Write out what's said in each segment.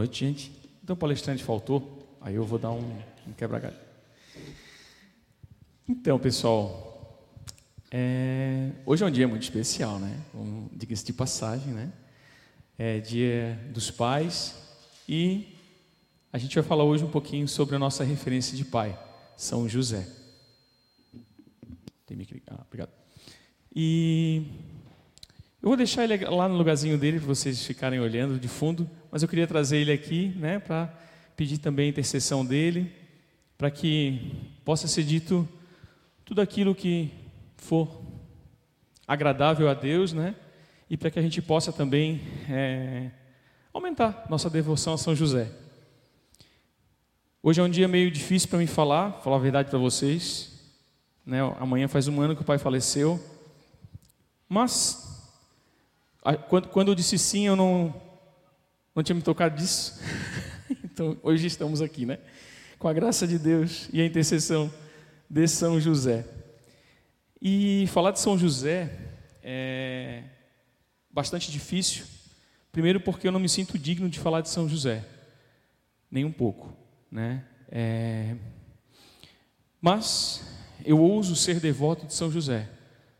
noite, gente. Então o palestrante faltou, aí eu vou dar um, um quebra-galho. Então, pessoal, é... hoje é um dia muito especial, né? Um, Diga-se de passagem, né? É dia dos pais e a gente vai falar hoje um pouquinho sobre a nossa referência de pai, São José. Tem ah, obrigado. E eu vou deixar ele lá no lugarzinho dele para vocês ficarem olhando de fundo, mas eu queria trazer ele aqui, né, para pedir também a intercessão dele, para que possa ser dito tudo aquilo que for agradável a Deus, né, e para que a gente possa também é, aumentar nossa devoção a São José. Hoje é um dia meio difícil para mim falar, falar a verdade para vocês. Né? Amanhã faz um ano que o pai faleceu. Mas, quando eu disse sim, eu não, não tinha me tocado disso. então, hoje estamos aqui, né? Com a graça de Deus e a intercessão de São José. E falar de São José é bastante difícil. Primeiro, porque eu não me sinto digno de falar de São José, nem um pouco né? É... Mas eu ouso ser devoto de São José,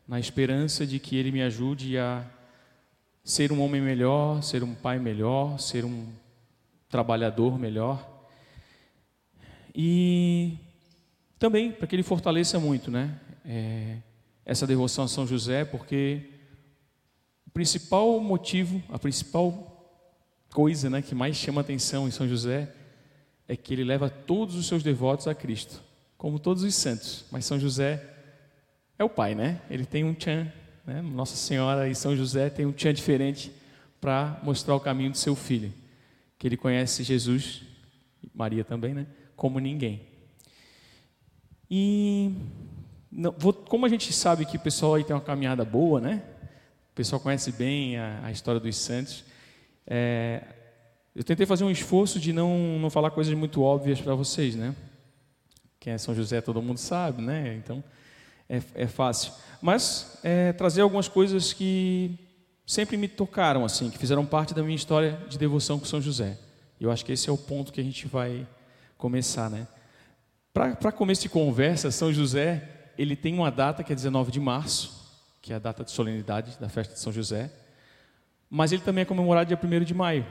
na esperança de que ele me ajude a ser um homem melhor, ser um pai melhor, ser um trabalhador melhor. E também para que ele fortaleça muito, né? É, essa devoção a São José, porque o principal motivo, a principal coisa, né, que mais chama atenção em São José é que ele leva todos os seus devotos a Cristo, como todos os santos. Mas São José é o pai, né? Ele tem um tchan, né? Nossa Senhora e São José tem um tchan diferente para mostrar o caminho do seu filho, que ele conhece Jesus, Maria também, né? Como ninguém. E não, vou, como a gente sabe que o pessoal aí tem uma caminhada boa, né? O pessoal conhece bem a, a história dos santos. É, eu tentei fazer um esforço de não, não falar coisas muito óbvias para vocês, né? Quem é São José todo mundo sabe, né? Então é, é fácil. Mas é, trazer algumas coisas que sempre me tocaram, assim, que fizeram parte da minha história de devoção com São José. E eu acho que esse é o ponto que a gente vai começar, né? Para começo de conversa, São José ele tem uma data que é 19 de março, que é a data de solenidade da festa de São José, mas ele também é comemorado dia 1 de maio,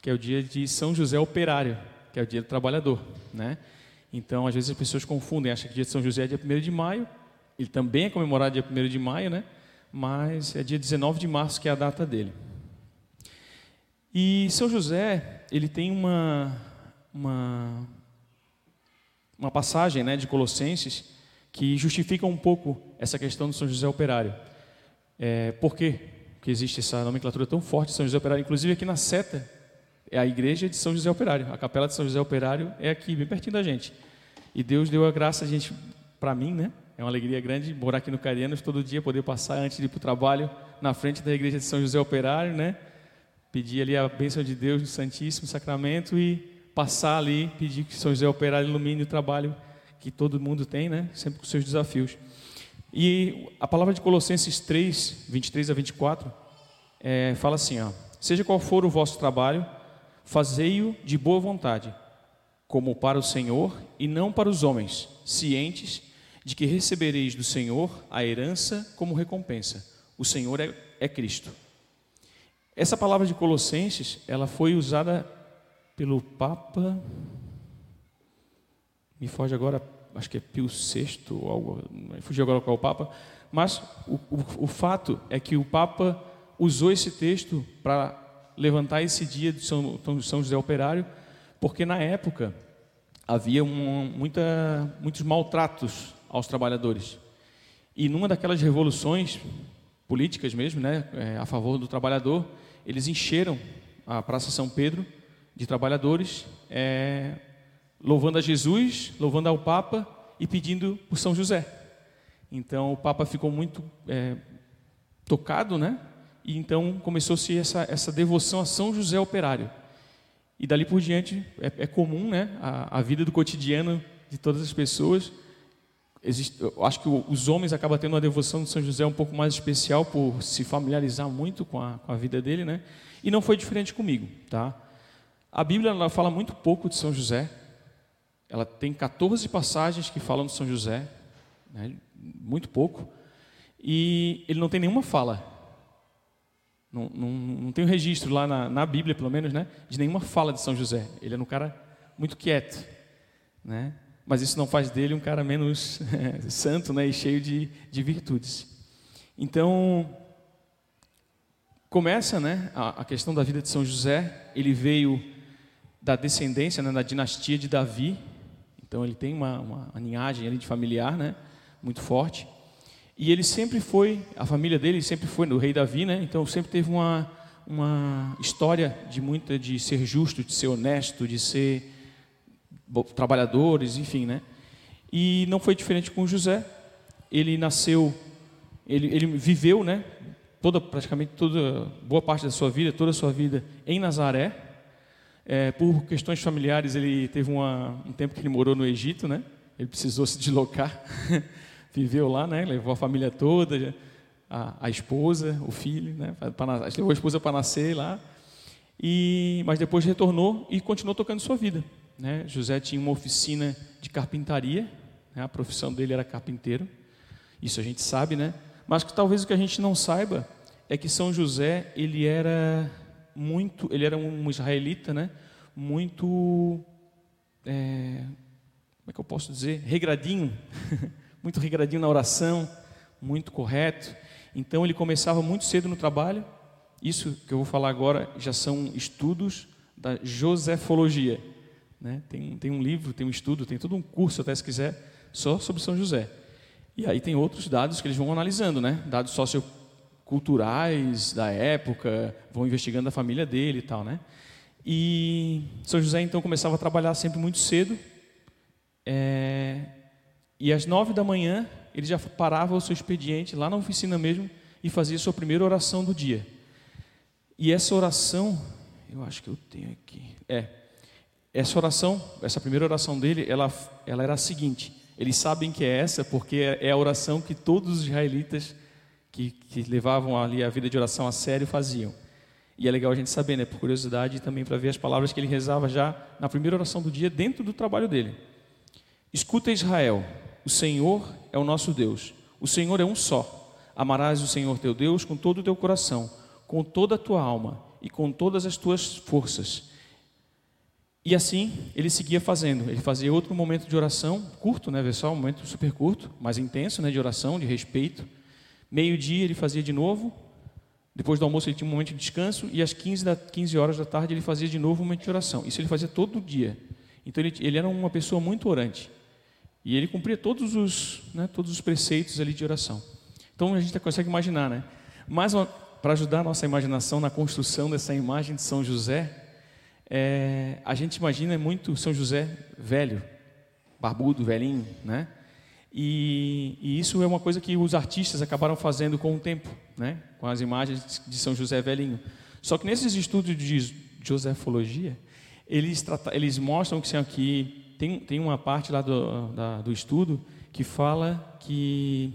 que é o dia de São José Operário, que é o dia do trabalhador, né? Então, às vezes as pessoas confundem, acham que dia de São José é dia 1 de maio, ele também é comemorado dia 1 de maio, né? Mas é dia 19 de março que é a data dele. E São José, ele tem uma uma uma passagem, né, de Colossenses que justifica um pouco essa questão do São José Operário. É, por quê que existe essa nomenclatura tão forte de São José Operário? Inclusive aqui na seta é a igreja de São José Operário. A capela de São José Operário é aqui, bem pertinho da gente. E Deus deu a graça a gente, para mim, né? É uma alegria grande morar aqui no Carianos todo dia, poder passar antes de ir para o trabalho na frente da igreja de São José Operário, né? Pedir ali a bênção de Deus no Santíssimo Sacramento e passar ali, pedir que São José Operário ilumine o trabalho que todo mundo tem, né? Sempre com seus desafios. E a palavra de Colossenses 3, 23 a 24, é, fala assim: ó, Seja qual for o vosso trabalho, fazei-o de boa vontade, como para o Senhor e não para os homens, cientes de que recebereis do Senhor a herança como recompensa. O Senhor é, é Cristo. Essa palavra de Colossenses, ela foi usada pelo Papa, me foge agora, acho que é Pio VI, ou algo, fugiu agora qual é o Papa, mas o, o, o fato é que o Papa usou esse texto para levantar esse dia de São, São José Operário, porque na época havia um, muita, muitos maltratos aos trabalhadores. E numa daquelas revoluções políticas mesmo, né, é, a favor do trabalhador, eles encheram a Praça São Pedro de trabalhadores, é, louvando a Jesus, louvando ao Papa e pedindo por São José. Então o Papa ficou muito é, tocado, né, e então começou-se essa, essa devoção a São José Operário. E dali por diante é, é comum né, a, a, vida do cotidiano de todas as pessoas. Existe, eu acho que os homens acabam tendo uma devoção de São José um pouco mais especial por se familiarizar muito com a, com a vida dele, né? E não foi diferente comigo, tá? A Bíblia ela fala muito pouco de São José. Ela tem 14 passagens que falam de São José, né? muito pouco. E ele não tem nenhuma fala. Não, não, não tem um registro lá na, na, Bíblia, pelo menos, né, de nenhuma fala de São José. Ele é um cara muito quieto. Né? Mas isso não faz dele um cara menos santo né, e cheio de, de virtudes. Então, começa né, a, a, questão da vida de São José. Ele veio da descendência, né, da dinastia de Davi. Então, ele tem uma, uma, linhagem ali de familiar né, muito forte. E ele sempre foi, a família dele sempre foi do rei Davi, né? Então sempre teve uma, uma história de muita de ser justo, de ser honesto, de ser trabalhadores, enfim, né? E não foi diferente com José. Ele nasceu, ele, ele viveu, né? Toda, praticamente toda, boa parte da sua vida, toda a sua vida em Nazaré. É, por questões familiares, ele teve uma, um tempo que ele morou no Egito, né? Ele precisou se deslocar. viveu lá, né? Levou a família toda, a, a esposa, o filho, né? Pra, levou a esposa para nascer lá. E, mas depois retornou e continuou tocando sua vida. Né? José tinha uma oficina de carpintaria, né? a profissão dele era carpinteiro. Isso a gente sabe, né? Mas que talvez o que a gente não saiba é que São José ele era muito, ele era um israelita, né? Muito, é, como é que eu posso dizer, regradinho. muito regradinho na oração, muito correto. Então ele começava muito cedo no trabalho. Isso que eu vou falar agora já são estudos da Josefologia. Né? Tem, tem um livro, tem um estudo, tem todo um curso, até se quiser, só sobre São José. E aí tem outros dados que eles vão analisando, né? dados socioculturais da época, vão investigando a família dele e tal. Né? E São José então começava a trabalhar sempre muito cedo. É, e às nove da manhã, ele já parava o seu expediente lá na oficina mesmo e fazia a sua primeira oração do dia. E essa oração, eu acho que eu tenho aqui. É. Essa oração, essa primeira oração dele, ela, ela era a seguinte: eles sabem que é essa porque é a oração que todos os israelitas que, que levavam ali a vida de oração a sério faziam. E é legal a gente saber, né, por curiosidade e também para ver as palavras que ele rezava já na primeira oração do dia dentro do trabalho dele. Escuta Israel, o Senhor é o nosso Deus. O Senhor é um só. Amarás o Senhor teu Deus com todo o teu coração, com toda a tua alma e com todas as tuas forças. E assim ele seguia fazendo. Ele fazia outro momento de oração, curto, né? Só um momento super curto, mas intenso, né? De oração, de respeito. Meio-dia ele fazia de novo. Depois do almoço ele tinha um momento de descanso. E às 15, da, 15 horas da tarde ele fazia de novo um momento de oração. Isso ele fazia todo dia. Então ele, ele era uma pessoa muito orante. E ele cumpria todos os, né, todos os preceitos ali de oração. Então a gente consegue imaginar, né? Mas para ajudar a nossa imaginação na construção dessa imagem de São José, é, a gente imagina muito São José velho, barbudo, velhinho, né? E, e, isso é uma coisa que os artistas acabaram fazendo com o tempo, né? Com as imagens de São José velhinho. Só que nesses estudos de josefologia, eles, eles mostram que, aqui tem, tem uma parte lá do, da, do estudo que fala que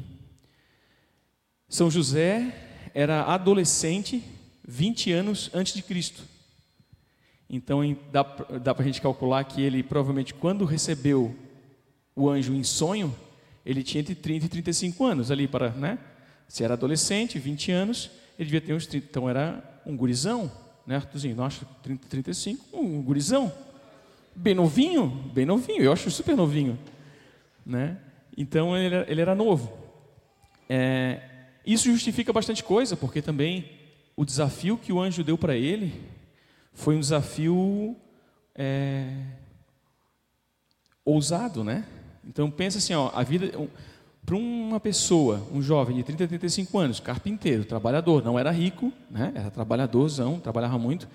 São José era adolescente 20 anos antes de Cristo. Então dá, dá para a gente calcular que ele provavelmente, quando recebeu o anjo em sonho, ele tinha entre 30 e 35 anos ali para, né? Se era adolescente, 20 anos, ele devia ter uns 30. Então era um gurizão, né, Arthurzinho? Nossa, 30, 35, um gurizão bem novinho, bem novinho, eu acho super novinho, né? Então ele era, ele era novo. É, isso justifica bastante coisa, porque também o desafio que o anjo deu para ele foi um desafio é, ousado, né? Então pensa assim, ó, a vida para uma pessoa, um jovem de 30 a 35 anos, carpinteiro, trabalhador, não era rico, né? Era trabalhadorzão, trabalhava muito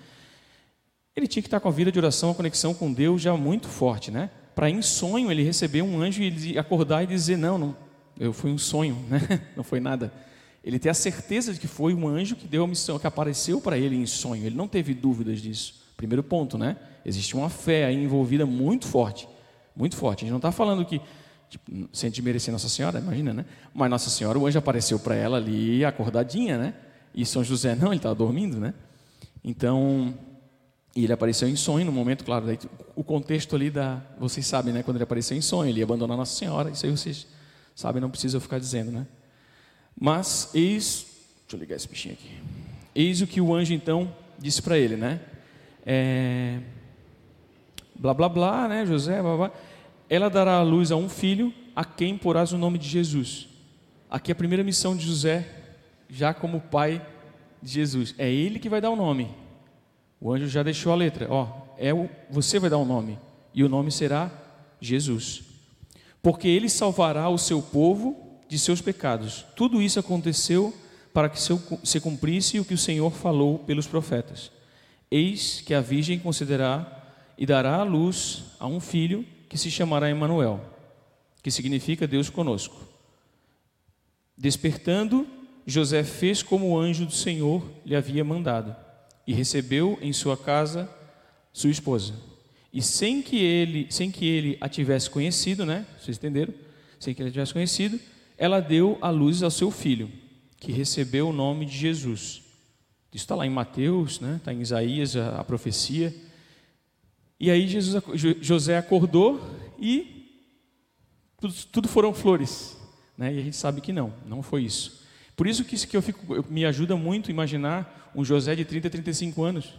ele tinha que estar com a vida de oração, a conexão com Deus já muito forte, né? Para em sonho ele receber um anjo e acordar e dizer: Não, não, eu fui um sonho, né? Não foi nada. Ele ter a certeza de que foi um anjo que deu a missão, que apareceu para ele em sonho. Ele não teve dúvidas disso. Primeiro ponto, né? Existe uma fé aí envolvida muito forte, muito forte. A gente não está falando que tipo, sem desmerecer Nossa Senhora, imagina, né? Mas Nossa Senhora, o anjo apareceu para ela ali acordadinha, né? E São José não, ele estava dormindo, né? Então E ele apareceu em sonho no momento, claro, daí, o contexto ali da, vocês sabem, né, quando ele apareceu em sonho, ele ia abandonar Nossa Senhora, isso aí vocês sabem, não precisa eu ficar dizendo, né? Mas eis, deixa eu ligar esse bichinho aqui. Eis o que o anjo então disse para ele, né? É, blá blá blá, né, José, blá, blá. Ela dará à luz a um filho, a quem porás o nome de Jesus. Aqui é a primeira missão de José, já como pai de Jesus. É ele que vai dar o nome. O anjo já deixou a letra. Ó, é o, você vai dar o nome e o nome será Jesus, porque ele salvará o seu povo de seus pecados. Tudo isso aconteceu para que se cumprisse o que o Senhor falou pelos profetas. Eis que a virgem considerará e dará à luz a um filho que se chamará Emanuel, que significa Deus conosco. Despertando, José fez como o anjo do Senhor lhe havia mandado e recebeu em sua casa sua esposa. E sem que ele, sem que ele a tivesse conhecido, né? Vocês entenderam? Sem que ele a tivesse conhecido, ela deu a luz ao seu filho, que recebeu o nome de Jesus. Isso está lá em Mateus, né? Está em Isaías a, a profecia. E aí Jesus, José acordou e tudo, tudo foram flores, né? E a gente sabe que não, não foi isso. Por isso que, que eu fico, eu, me ajuda muito imaginar um José de 30, 35 anos.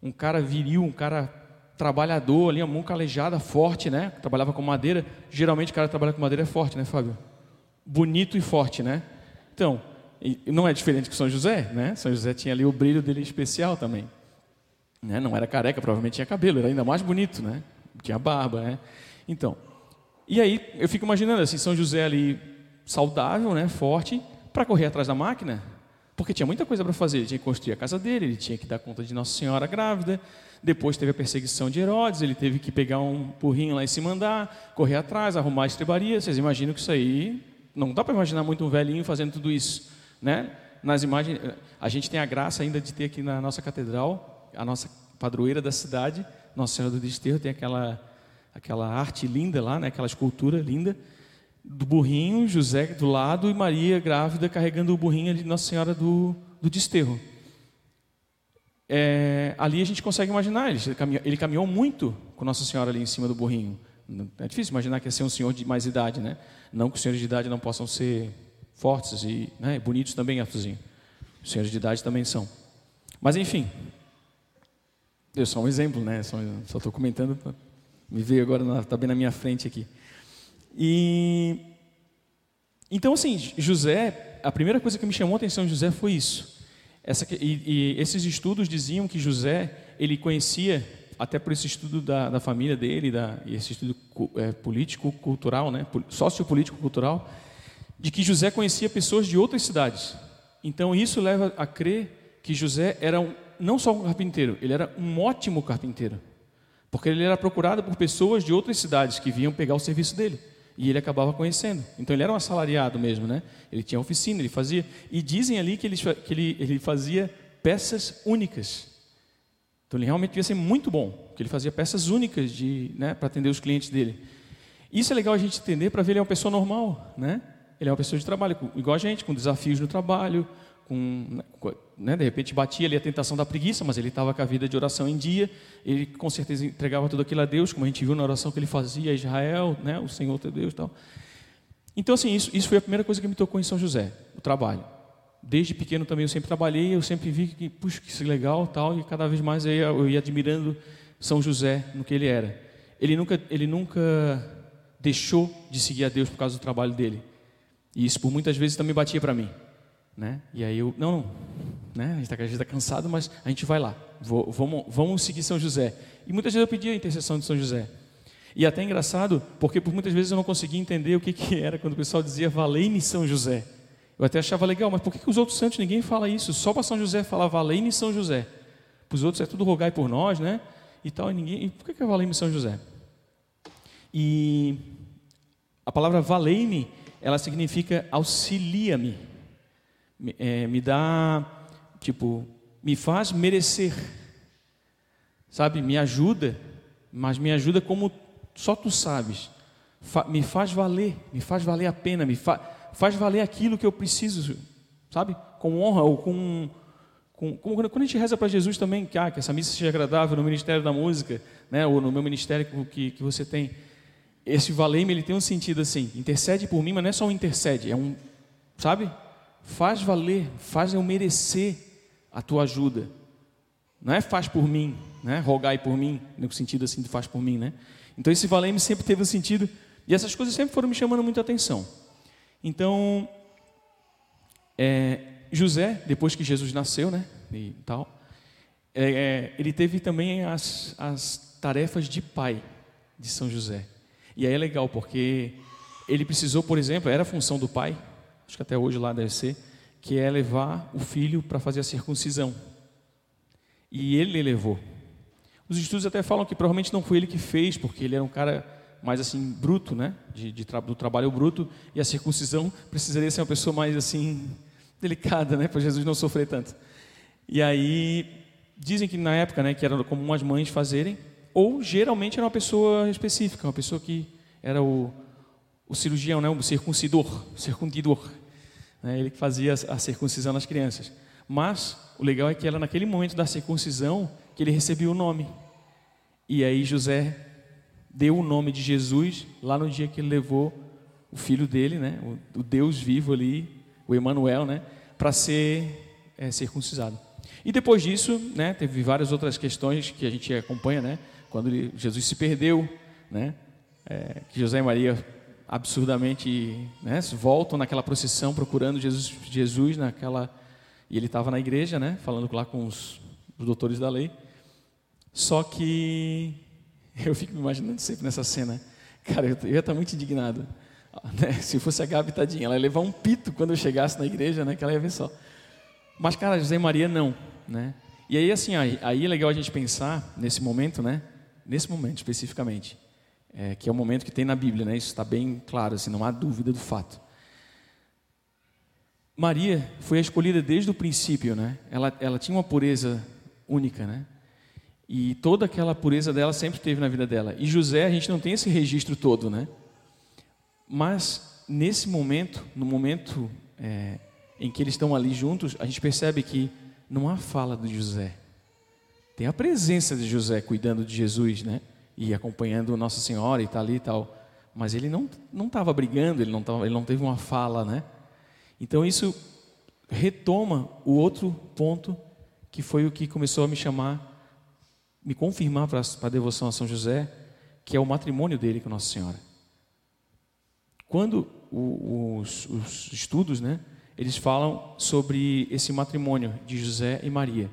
Um cara viril, um cara trabalhador ali, a mão calejada, forte, né? Trabalhava com madeira. Geralmente o cara que trabalha com madeira é forte, né, Fábio? Bonito e forte, né? Então, não é diferente que São José, né? São José tinha ali o brilho dele especial também. Né? Não era careca, provavelmente tinha cabelo, era ainda mais bonito, né? Tinha barba, né? Então, e aí eu fico imaginando assim, São José ali saudável, né, forte, para correr atrás da máquina, porque tinha muita coisa para fazer. Ele tinha que construir a casa dele, ele tinha que dar conta de Nossa Senhora grávida. Depois teve a perseguição de Herodes, ele teve que pegar um burrinho lá e se mandar, correr atrás, arrumar a estrebaria. Vocês imaginam que isso aí não dá para imaginar muito um velhinho fazendo tudo isso, né? Nas imagens, a gente tem a graça ainda de ter aqui na nossa catedral a nossa padroeira da cidade, Nossa Senhora do Desterro, tem aquela aquela arte linda lá, né? Aquela escultura linda do burrinho, José do lado e Maria grávida carregando o burrinho de Nossa Senhora do, do Desterro. É, ali a gente consegue imaginar, ele caminhou, ele caminhou, muito com Nossa Senhora ali em cima do burrinho. É difícil imaginar que ia ser um senhor de mais idade, né? Não que os senhores de idade não possam ser fortes e né, bonitos também, Arthurzinho. Os senhores de idade também são. Mas enfim, eu sou um exemplo, né? Só estou comentando, me veio agora, está bem na minha frente aqui. E então assim, José, a primeira coisa que me chamou a atenção de José foi isso. Essa, e, e, esses estudos diziam que José ele conhecia até por esse estudo da, da família dele, da, esse estudo é, político cultural, né, sociopolítico cultural, de que José conhecia pessoas de outras cidades. Então isso leva a crer que José era um, não só um carpinteiro, ele era um ótimo carpinteiro, porque ele era procurado por pessoas de outras cidades que vinham pegar o serviço dele e ele acabava conhecendo. Então ele era um assalariado mesmo, né? Ele tinha oficina, ele fazia. E dizem ali que ele, que ele, ele fazia peças únicas. Então ele realmente devia ser muito bom, porque ele fazia peças únicas de, né, para atender os clientes dele. Isso é legal a gente entender para ver ele é uma pessoa normal, né? Ele é uma pessoa de trabalho, igual a gente, com desafios no trabalho, com, né, de repente batia ali a tentação da preguiça, mas ele estava com a vida de oração em dia, ele com certeza entregava tudo aquilo a Deus, como a gente viu na oração que ele fazia a Israel, né, o Senhor teu Deus e tal. Então, assim, isso, isso foi a primeira coisa que me tocou em São José, o trabalho. Desde pequeno também eu sempre trabalhei, eu sempre vi que, puxa, que legal tal, e cada vez mais eu ia, eu ia admirando São José no que ele era. Ele nunca, ele nunca deixou de seguir a Deus por causa do trabalho dele. E isso por muitas vezes também batia para mim. Né? E aí eu, não, não, né? a gente está tá cansado, mas a gente vai lá, Vou, vamos, vamos seguir São José. E muitas vezes eu pedi a intercessão de São José. E até engraçado, porque por muitas vezes eu não conseguia entender o que, que era quando o pessoal dizia valei-me São José. Eu até achava legal, mas por que, que os outros santos ninguém fala isso? Só para São José falar valei-me São José. Para os outros é tudo rogai por nós, né? E tal, e ninguém. E por que, que é valei-me São José? E a palavra valei-me, ela significa auxilia-me é, me dá, tipo, me faz merecer, sabe? Me ajuda, mas me ajuda como só tu sabes. Fa me faz valer, me faz valer a pena, me fa faz valer aquilo que eu preciso, sabe? Com honra ou com, com, quando a gente reza para Jesus também, que, ah, que essa missa seja agradável no ministério da música, né, ou no meu ministério que, que você tem, esse valei-me ele tem um sentido assim, intercede por mim, mas não é só um intercede, é um, sabe? Faz valer, faz eu merecer a tua ajuda. Não é faz por mim, né? Rogai por mim, no sentido assim de faz por mim, né? Então esse valei-me sempre teve um sentido e essas coisas sempre foram me chamando muita atenção. Então, é, José, depois que Jesus nasceu, né, e tal, é, é, ele teve também as, as tarefas de pai de São José. E aí é legal, porque ele precisou, por exemplo, era a função do pai, acho que até hoje lá deve ser, que é levar o filho para fazer a circuncisão. E ele levou. Os estudos até falam que provavelmente não foi ele que fez, porque ele era um cara mais assim bruto, né, de, de tra do trabalho bruto, e a circuncisão precisaria ser uma pessoa mais assim delicada, né, para Jesus não sofrer tanto. E aí dizem que na época, né, que era comum as mães fazerem, ou geralmente era uma pessoa específica, uma pessoa que era o, o cirurgião, né, o circuncidor, circundidor, né, ele que fazia a circuncisão nas crianças. Mas o legal é que era naquele momento da circuncisão que ele recebia o nome. E aí José deu o nome de Jesus lá no dia que ele levou o filho dele, né, o, Deus vivo ali, o Emanuel, né, para ser é, circuncidado. E depois disso, né, teve várias outras questões que a gente acompanha, né, quando ele, Jesus se perdeu, né, é, que José e Maria absurdamente né, voltam naquela procissão procurando Jesus, Jesus naquela e ele estava na igreja, né, falando lá com os, os doutores da lei. Só que eu fico me imaginando sempre nessa cena, cara, eu, ia estar muito indignado. Né? Se fosse a Gabi, tadinha, ela ia levar um pito quando eu chegasse na igreja, né, que ela ia ver só. Mas, cara, José e Maria não, né? E aí, assim, aí é legal a gente pensar nesse momento, né? nesse momento especificamente, é, que é o momento que tem na Bíblia, né? isso está bem claro, assim, não há dúvida do fato. Maria foi a escolhida desde o princípio, né? ela, ela tinha uma pureza única, né? E toda aquela pureza dela sempre teve na vida dela. E José, a gente não tem esse registro todo, né? Mas nesse momento, no momento é, em que eles estão ali juntos, a gente percebe que não há fala de José. Tem a presença de José cuidando de Jesus, né? E acompanhando Nossa Senhora e tal tá e tal. Mas ele não não estava brigando, ele não tava, ele não teve uma fala, né? Então isso retoma o outro ponto que foi o que começou a me chamar, me confirmar para a devoção a São José, que é o matrimônio dele com Nossa Senhora. Quando os, os estudos, né, eles falam sobre esse matrimônio de José e Maria.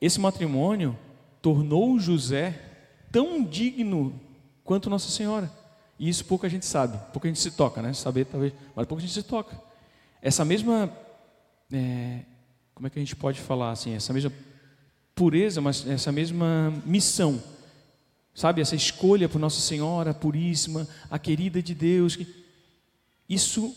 Esse matrimônio tornou José tão digno quanto Nossa Senhora. E isso pouca gente sabe, pouca gente se toca, né? Saber talvez, mas pouca gente se toca. Essa mesma, é, como é que a gente pode falar assim? Essa mesma pureza, mas essa mesma missão, sabe? Essa escolha por Nossa Senhora puríssima, a querida de Deus. Isso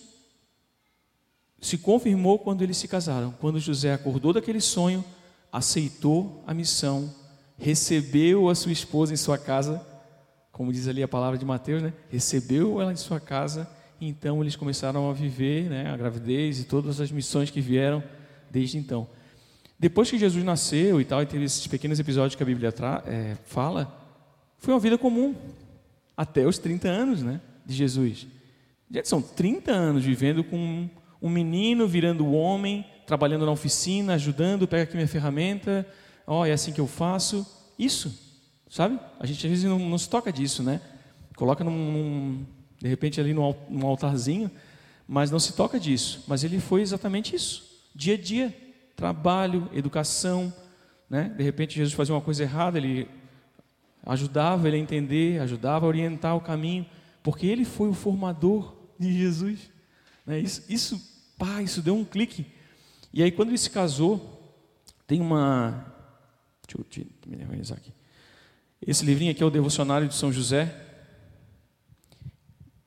se confirmou quando eles se casaram, quando José acordou daquele sonho aceitou a missão, recebeu a sua esposa em sua casa, como diz ali a palavra de Mateus, né? recebeu ela em sua casa, e então eles começaram a viver né, a gravidez e todas as missões que vieram desde então. Depois que Jesus nasceu e tal, e teve esses pequenos episódios que a Bíblia é, fala, foi uma vida comum, até os 30 anos né, de Jesus. Já são 30 anos vivendo com um menino virando homem, trabalhando na oficina, ajudando, pega aqui minha ferramenta, ó, oh, é assim que eu faço. Isso, sabe? A gente às vezes não, não se toca disso, né? Coloca num, num, de repente ali num altarzinho, mas não se toca disso. Mas ele foi exatamente isso, dia a dia, trabalho, educação, né? De repente Jesus fazia uma coisa errada, ele ajudava ele a entender, ajudava a orientar o caminho, porque ele foi o formador de Jesus. Né? Isso, isso, pá, isso deu um clique e aí, quando ele se casou, tem uma. Deixa eu me organizar aqui. Esse livrinho aqui é o Devocionário de São José.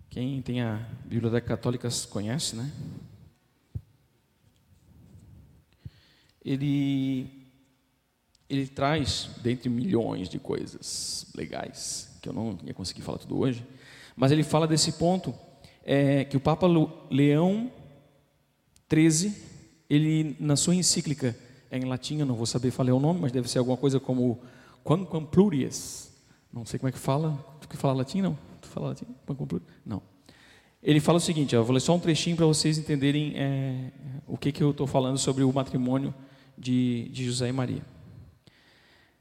Quem tem a Biblioteca Católica conhece, né? Ele, ele traz, dentre milhões de coisas legais, que eu não ia conseguir falar tudo hoje, mas ele fala desse ponto é, que o Papa Leão XIII ele na sua encíclica é em latim, eu não vou saber falar o nome, mas deve ser alguma coisa como Quamquam Plurius. Não sei como é que fala. Tu que fala latim, não? Tu fala latim? Não. Ele fala o seguinte, eu vou ler só um trechinho para vocês entenderem é, o que, que eu estou falando sobre o matrimônio de, de José e Maria.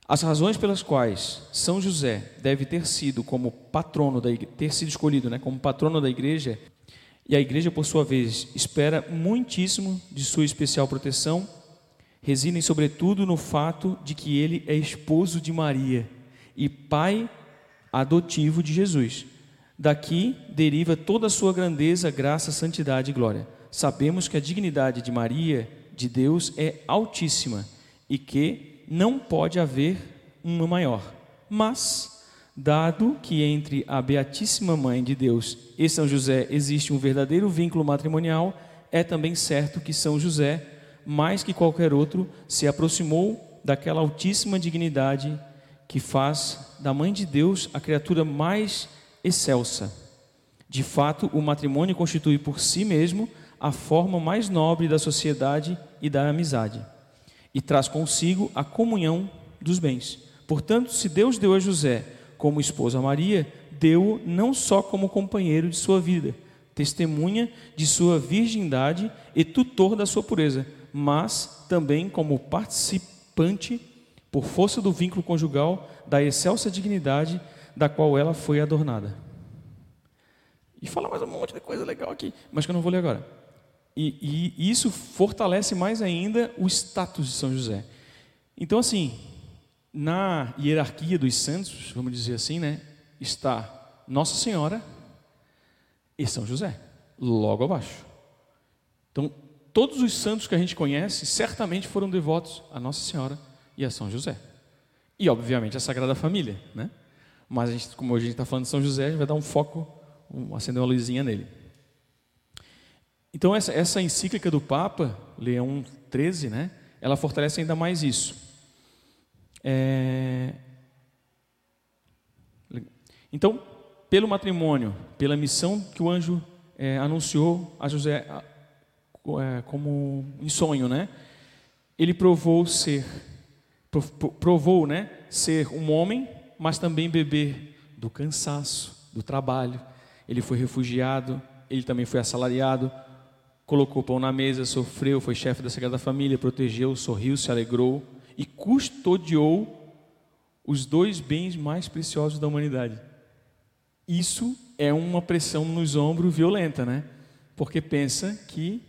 As razões pelas quais São José deve ter sido como patrono da ter sido escolhido, né, como patrono da igreja, e a igreja por sua vez espera muitíssimo de sua especial proteção, residem sobretudo no fato de que ele é esposo de Maria e pai adotivo de Jesus. Daqui deriva toda a sua grandeza, graça, santidade e glória. Sabemos que a dignidade de Maria, de Deus, é altíssima e que não pode haver uma maior. Mas, dado que entre a Beatíssima Mãe de Deus e São José existe um verdadeiro vínculo matrimonial, é também certo que São José, mais que qualquer outro, se aproximou daquela altíssima dignidade que faz da Mãe de Deus a criatura mais excelsa. De fato, o matrimônio constitui por si mesmo a forma mais nobre da sociedade e da amizade, e traz consigo a comunhão dos bens. Portanto, se Deus deu a José como esposa a Maria, deu-o não só como companheiro de sua vida, testemunha de sua virgindade e tutor da sua pureza, mas também como participante, por força do vínculo conjugal, da excelsa dignidade da qual ela foi adornada. E fala mais um monte de coisa legal aqui, mas que eu não vou ler agora. E, e isso fortalece mais ainda o status de São José. Então, assim, na hierarquia dos santos, vamos dizer assim, né, está Nossa Senhora e São José, logo abaixo. Então, todos os santos que a gente conhece certamente foram devotos a Nossa Senhora e a São José. E, obviamente, a Sagrada Família, né? Mas, a gente, como a gente está falando de São José, a gente vai dar um foco, um, acender uma luzinha nele. Então, essa, essa encíclica do Papa, Leão XIII, né, ela fortalece ainda mais isso. É... Então, pelo matrimônio, pela missão que o anjo é, anunciou a José é, como em sonho, né? Ele provou ser, provou, né, ser um homem mas também beber do cansaço, do trabalho. Ele foi refugiado, ele também foi assalariado, colocou pão na mesa, sofreu, foi chefe da Sagrada Família, protegeu, sorriu, se alegrou e custodiou os dois bens mais preciosos da humanidade. Isso é uma pressão nos ombros violenta, né? Porque pensa que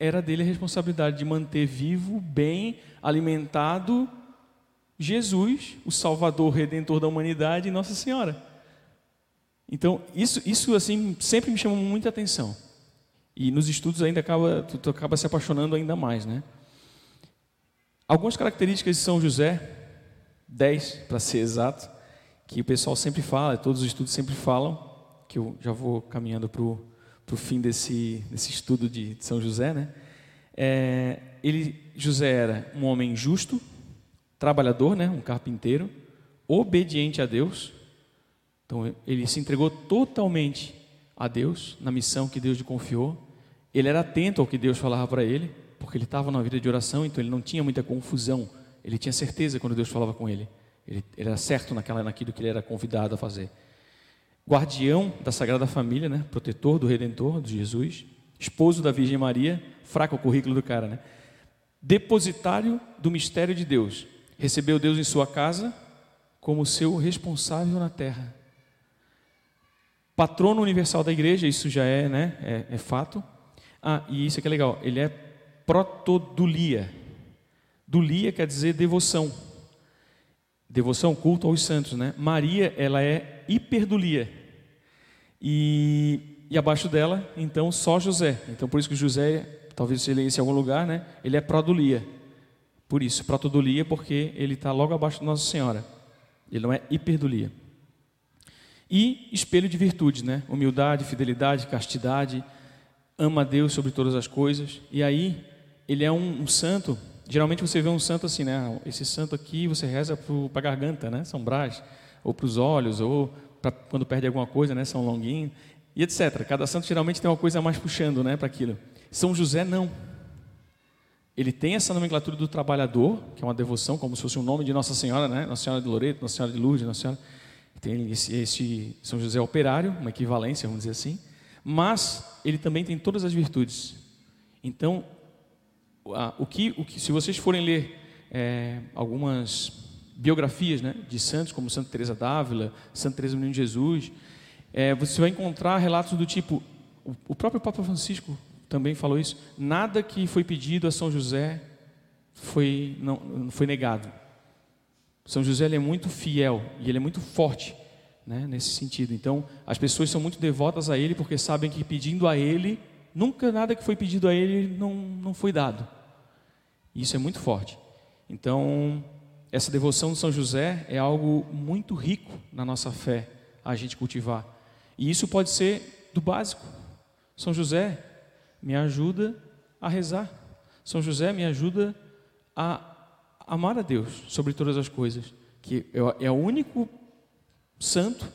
era dele a responsabilidade de manter vivo, bem alimentado Jesus, o Salvador Redentor da humanidade e Nossa Senhora. Então, isso, isso assim, sempre me chama muita atenção. E nos estudos ainda acaba, tu, tu acaba se apaixonando ainda mais, né? Algumas características de São José, dez para ser exato, que o pessoal sempre fala, todos os estudos sempre falam, que eu já vou caminhando para o fim desse, desse estudo de, de São José, né? É, ele, José era um homem justo, trabalhador, né, um carpinteiro, obediente a Deus. Então ele se entregou totalmente a Deus na missão que Deus lhe confiou. Ele era atento ao que Deus falava para ele, porque ele estava numa vida de oração, então ele não tinha muita confusão. Ele tinha certeza quando Deus falava com ele. Ele, ele era certo naquela, naquilo que ele era convidado a fazer. Guardião da Sagrada Família, né? protetor do Redentor, de Jesus, esposo da Virgem Maria, fraco o currículo do cara, né? Depositário do mistério de Deus, Recebeu Deus em sua casa como seu responsável na terra. Patrono universal da igreja, isso já é, né, é, é fato. Ah, e isso aqui é legal, ele é protodulia. Dulia quer dizer devoção. Devoção, culto aos santos, né? Maria, ela é hiperdulia. E, e abaixo dela, então, só José. Então, por isso que José, talvez você leia em algum lugar, né? Ele é produlia. Por isso, protodolia, porque ele está logo abaixo de Nossa Senhora. Ele não é hiperdolia. E espelho de virtudes, né? Humildade, fidelidade, castidade, ama a Deus sobre todas as coisas. E aí, ele é um, um santo. Geralmente você vê um santo assim, né? Esse santo aqui você reza para a garganta, né? São Brás. Ou para os olhos, ou para quando perde alguma coisa, né? São Longuinho. E etc. Cada santo geralmente tem uma coisa mais puxando, né? Para aquilo. São José, não. ele tem essa nomenclatura do trabalhador, que é uma devoção, como se fosse o um nome de Nossa Senhora, né? Nossa Senhora de Loreto, Nossa Senhora de Lourdes, Nossa Senhora. Tem esse, esse São José operário, uma equivalência, vamos dizer assim. Mas ele também tem todas as virtudes. Então, o que, o que se vocês forem ler é, algumas biografias né, de santos, como Santa Teresa d'Ávila, Santa Teresa Menino Jesus, é, você vai encontrar relatos do tipo, o próprio Papa Francisco também falou isso, nada que foi pedido a São José foi, não, foi negado. São José é muito fiel e ele é muito forte né, nesse sentido. Então, as pessoas são muito devotas a ele porque sabem que pedindo a ele, nunca nada que foi pedido a ele não, não foi dado. Isso é muito forte. Então, essa devoção de São José é algo muito rico na nossa fé a gente cultivar. E isso pode ser do básico. São José, me ajuda a rezar. São José me ajuda a amar a Deus sobre todas as coisas. Que é, é o único santo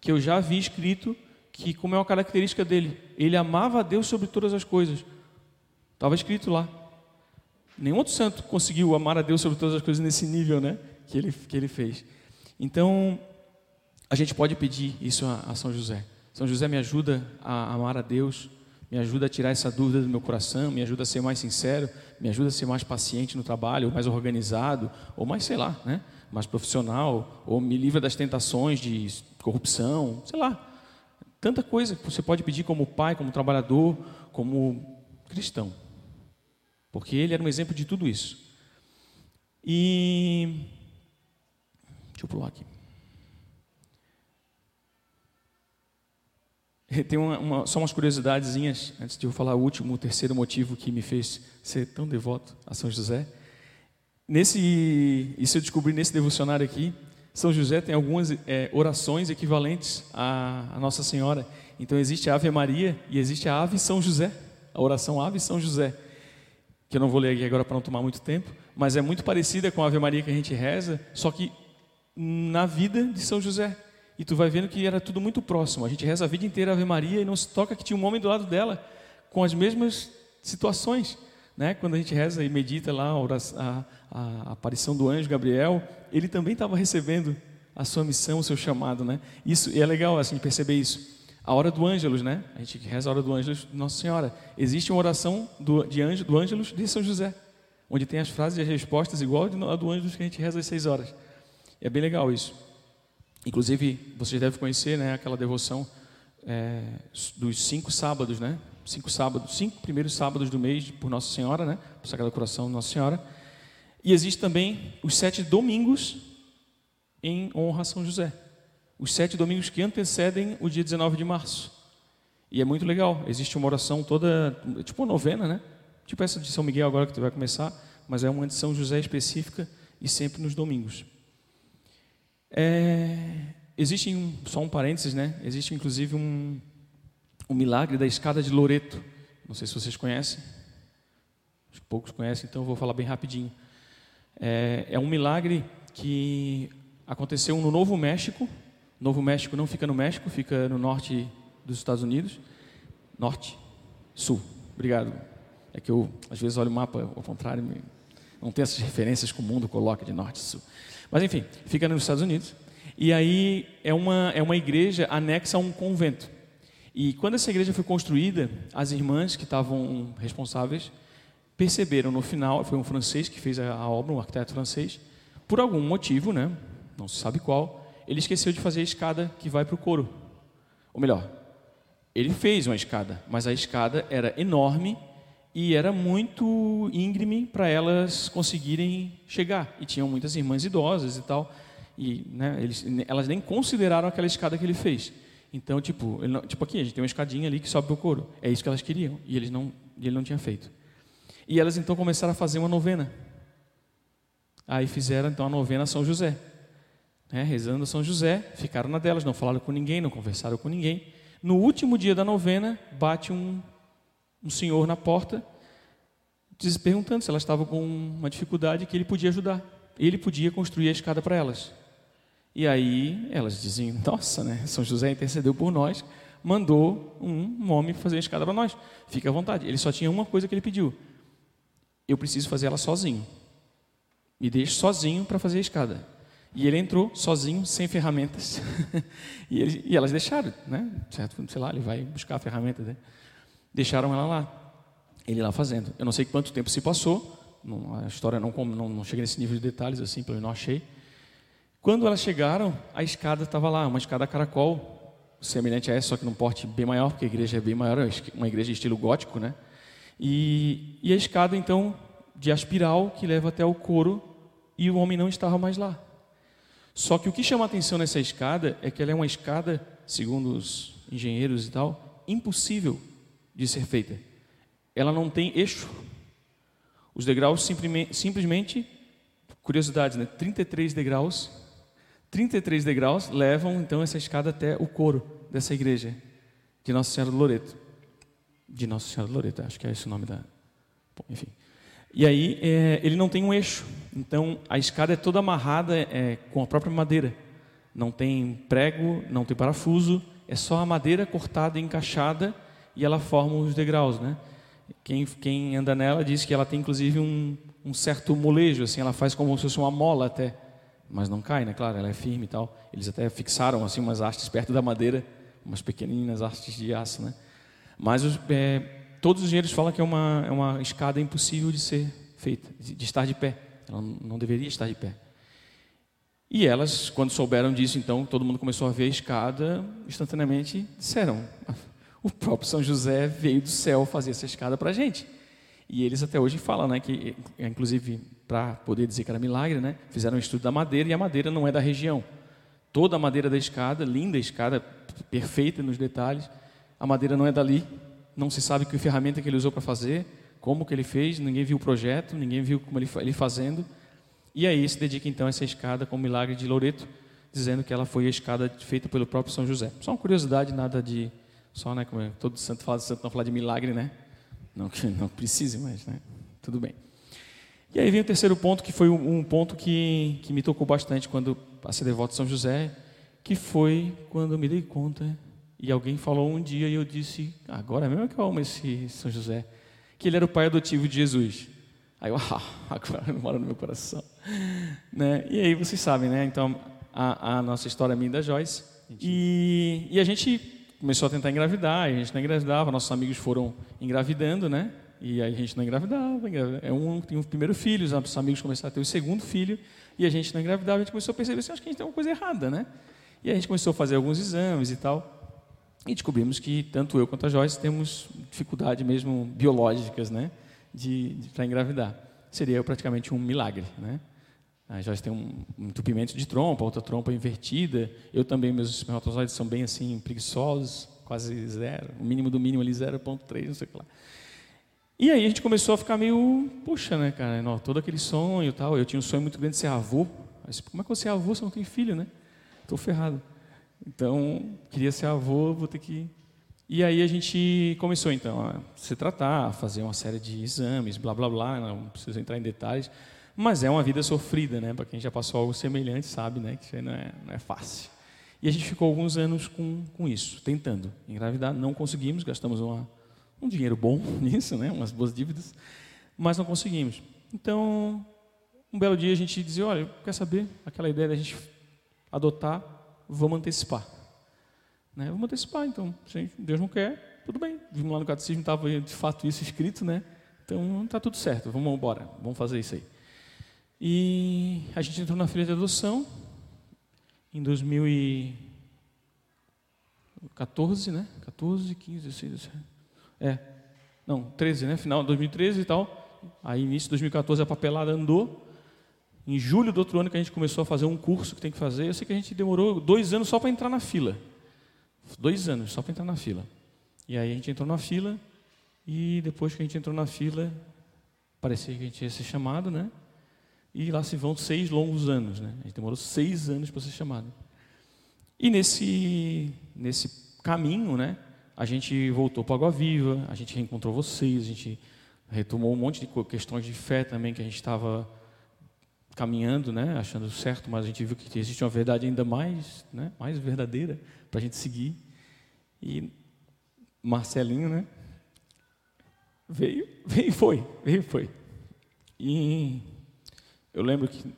que eu já vi escrito que, como é uma característica dele, ele amava a Deus sobre todas as coisas. Estava escrito lá. Nenhum outro santo conseguiu amar a Deus sobre todas as coisas nesse nível, né? Que ele, que ele fez. Então, a gente pode pedir isso a, a São José. São José me ajuda a amar a Deus, me ajuda a tirar essa dúvida do meu coração, me ajuda a ser mais sincero, me ajuda a ser mais paciente no trabalho, mais organizado, ou mais, sei lá, né? Mais profissional, ou me livra das tentações de corrupção, sei lá. Tanta coisa que você pode pedir como pai, como trabalhador, como cristão. Porque ele era um exemplo de tudo isso. E. Deixa eu pular aqui. Tem uma, uma, só umas curiosidadezinhas, antes de eu falar o último, o terceiro motivo que me fez ser tão devoto a São José. Nesse, isso eu descobri nesse devocionário aqui, São José tem algumas é, orações equivalentes à, à, Nossa Senhora. Então existe a Ave Maria e existe a Ave São José, a oração Ave São José, que eu não vou ler aqui agora para não tomar muito tempo, mas é muito parecida com a Ave Maria que a gente reza, só que na vida de São José. E tu vai vendo que era tudo muito próximo. A gente reza a vida inteira a Ave Maria e não se toca que tinha um homem do lado dela com as mesmas situações. Né? Quando a gente reza e medita lá a, a, a aparição do anjo Gabriel, ele também estava recebendo a sua missão, o seu chamado. Né? Isso, e é legal assim, perceber isso. A hora do Ângelus, né? A gente reza a hora do Ângelus Nossa Senhora. Existe uma oração do, de anjo, do Ângelus de São José, onde tem as frases e as respostas igual a do Ângelus que a gente reza às seis horas. É bem legal isso. Inclusive, vocês devem conhecer né, aquela devoção é, dos cinco sábados, né? Cinco sábados, cinco primeiros sábados do mês por Nossa Senhora, né? Por Sagrado Coração de Nossa Senhora. E existe também os sete domingos em honra a São José. Os sete domingos que antecedem o dia 19 de março. E é muito legal. Existe uma oração toda, tipo uma novena, né? Tipo essa de São Miguel agora que vai começar, mas é uma de São José específica e sempre nos domingos. É, existe, um, só um parênteses, né? Existe inclusive um, um milagre da escada de Loreto. Não sei se vocês conhecem. Acho que poucos conhecem, então eu vou falar bem rapidinho. É, é um milagre que aconteceu no Novo México. Novo México não fica no México, fica no norte dos Estados Unidos. Norte, sul. Obrigado. É que eu, às vezes, olho o mapa ao contrário, não tenho essas referências que o mundo coloca de norte e sul. Mas enfim, fica nos Estados Unidos. E aí é uma, é uma igreja anexa a um convento. E quando essa igreja foi construída, as irmãs que estavam responsáveis perceberam no final, foi um francês que fez a, obra, um arquiteto francês, por algum motivo, né, não se sabe qual, ele esqueceu de fazer a escada que vai para o coro. Ou melhor, ele fez uma escada, mas a escada era enorme e era muito íngreme para elas conseguirem chegar. E tinham muitas irmãs idosas e tal, e né, eles, elas nem consideraram aquela escada que ele fez. Então, tipo, não, tipo aqui, a gente tem uma escadinha ali que sobe o couro. É isso que elas queriam, e eles não, e ele não tinha feito. E elas então começaram a fazer uma novena. Aí fizeram então a novena a São José. Né, rezando a São José, ficaram na delas, não falaram com ninguém, não conversaram com ninguém. No último dia da novena, bate um um senhor na porta, perguntando se elas estavam com uma dificuldade que ele podia ajudar. Ele podia construir a escada para elas. E aí elas diziam: Nossa, né? São José intercedeu por nós, mandou um homem fazer a escada para nós. Fique à vontade. Ele só tinha uma coisa que ele pediu: eu preciso fazer ela sozinho. Me deixe sozinho para fazer a escada. E ele entrou sozinho, sem ferramentas. e, ele, e, elas deixaram, né? Certo? Sei lá, ele vai buscar a ferramenta. Né? Deixaram ela lá. Ele lá fazendo. Eu não sei quanto tempo se passou. A história não, não, não chega nesse nível de detalhes assim, pelo menos não achei. Quando elas chegaram, a escada estava lá, uma escada caracol, semelhante a essa, só que num porte bem maior, porque a igreja é bem maior, é uma igreja estilo gótico, né? E, e a escada, então, de aspiral, que leva até o coro, e o homem não estava mais lá. Só que o que chama a atenção nessa escada é que ela é uma escada, segundo os engenheiros e tal, impossível de ser feita. Ela não tem eixo. Os degraus simplesmente, simplesmente curiosidade, né? 33 degraus. 33 degraus levam então essa escada até o coro dessa igreja de Nossa Senhora do Loreto. De Nossa Senhora do Loreto, acho que é esse o nome da. Bom, enfim. E aí é, ele não tem um eixo, então a escada é toda amarrada é, com a própria madeira. Não tem prego, não tem parafuso, é só a madeira cortada e encaixada e ela forma os degraus, né? Quem, quem anda nela diz que ela tem inclusive um, um certo molejo, assim, ela faz como se fosse uma mola até, mas não cai, né? Claro, ela é firme e tal. Eles até fixaram assim umas hastes perto da madeira, umas pequeninas hastes de aço, né? Mas os, é, todos os engenheiros falam que é uma, é uma escada impossível de ser feita, de, de estar de pé. Ela não deveria estar de pé. E elas, quando souberam disso, então, todo mundo começou a ver a escada, instantaneamente disseram: o próprio São José veio do céu fazer essa escada para a gente. E eles até hoje falam, né, que, inclusive, para poder dizer que era milagre, né, fizeram um estudo da madeira e a madeira não é da região. Toda a madeira da escada, linda escada, perfeita nos detalhes, a madeira não é dali, não se sabe que ferramenta que ele usou para fazer, como que ele fez, ninguém viu o projeto, ninguém viu como ele, ele fazendo. E aí se dedica então a essa escada com o milagre de Loreto, dizendo que ela foi a escada feita pelo próprio São José. Só uma curiosidade, nada de só, né, como é, todo santo fala de santo, não falar de milagre, né? Não que não precise, mas, né? Tudo bem. E aí vem o terceiro ponto, que foi um ponto que, que me tocou bastante quando passei devoto de São José, que foi quando eu me dei conta e alguém falou um dia e eu disse, agora mesmo é que eu amo esse São José, que ele era o pai adotivo de Jesus. Aí eu, ah, agora mora no meu coração. Né? E aí vocês sabem, né? Então, a, a nossa história minha da Joyce. E, e a gente começou a tentar engravidar, a gente não engravidava, nossos amigos foram engravidando, né? E aí a gente não engravidava, engravidava. é um tem um primeiro filho, os amigos começaram a ter o segundo filho, e a gente não engravidava, a gente começou a perceber assim, acho que a gente tem uma coisa errada, né? E a gente começou a fazer alguns exames e tal. E descobrimos que tanto eu quanto a Joyce temos dificuldade mesmo biológicas, né, de, de para engravidar. Seria praticamente um milagre, né? A Joyce tem um entupimento de trompa, outra trompa invertida. Eu também, meus espermatozoides são bem assim preguiçosos, quase zero, o mínimo do mínimo ali 0.3, não sei o que lá. E aí a gente começou a ficar meio, puxa, né, cara, não, todo aquele sonho e tal. Eu tinha um sonho muito grande de ser avô. Mas como é que vou ser avô se não tenho filho, né? Estou ferrado. Então, queria ser avô, vou ter que. E aí a gente começou então a se tratar, a fazer uma série de exames, blá blá blá, não preciso entrar em detalhes, mas é uma vida sofrida, né? Para quem já passou algo semelhante sabe, né? Que isso aí não é, não é fácil. E a gente ficou alguns anos com, com isso, tentando engravidar, não conseguimos, gastamos uma, um dinheiro bom nisso, né? Umas boas dívidas, mas não conseguimos. Então, um belo dia a gente dizia, olha, quer saber? Aquela ideia da gente adotar vamos antecipar. Né? Vamos antecipar, então. Se Deus não quer, tudo bem. Vimos lá no catecismo, estava de fato isso escrito, né? Então está tudo certo, vamos embora, vamos fazer isso aí. E a gente entrou na fila de adoção em 2014, né? 14, 15, 16, 17. É, não, 13, né? Final de 2013 e tal. Aí, início de 2014, a papelada andou. Em julho do outro ano que a gente começou a fazer um curso que tem que fazer, eu sei que a gente demorou dois anos só para entrar na fila. Dois anos só para entrar na fila. E aí a gente entrou na fila e depois que a gente entrou na fila, parecia que a gente ia ser chamado, né? E lá se vão seis longos anos, né? A gente demorou seis anos para ser chamado. E nesse, nesse caminho, né? A gente voltou para Água Viva, a gente reencontrou vocês, a gente retomou um monte de questões de fé também que a gente estava caminhando, né, achando certo, mas a gente viu que existe uma verdade ainda mais, né, mais verdadeira para a gente seguir. E Marcelinho, né, veio, veio e foi, veio e foi. E eu lembro que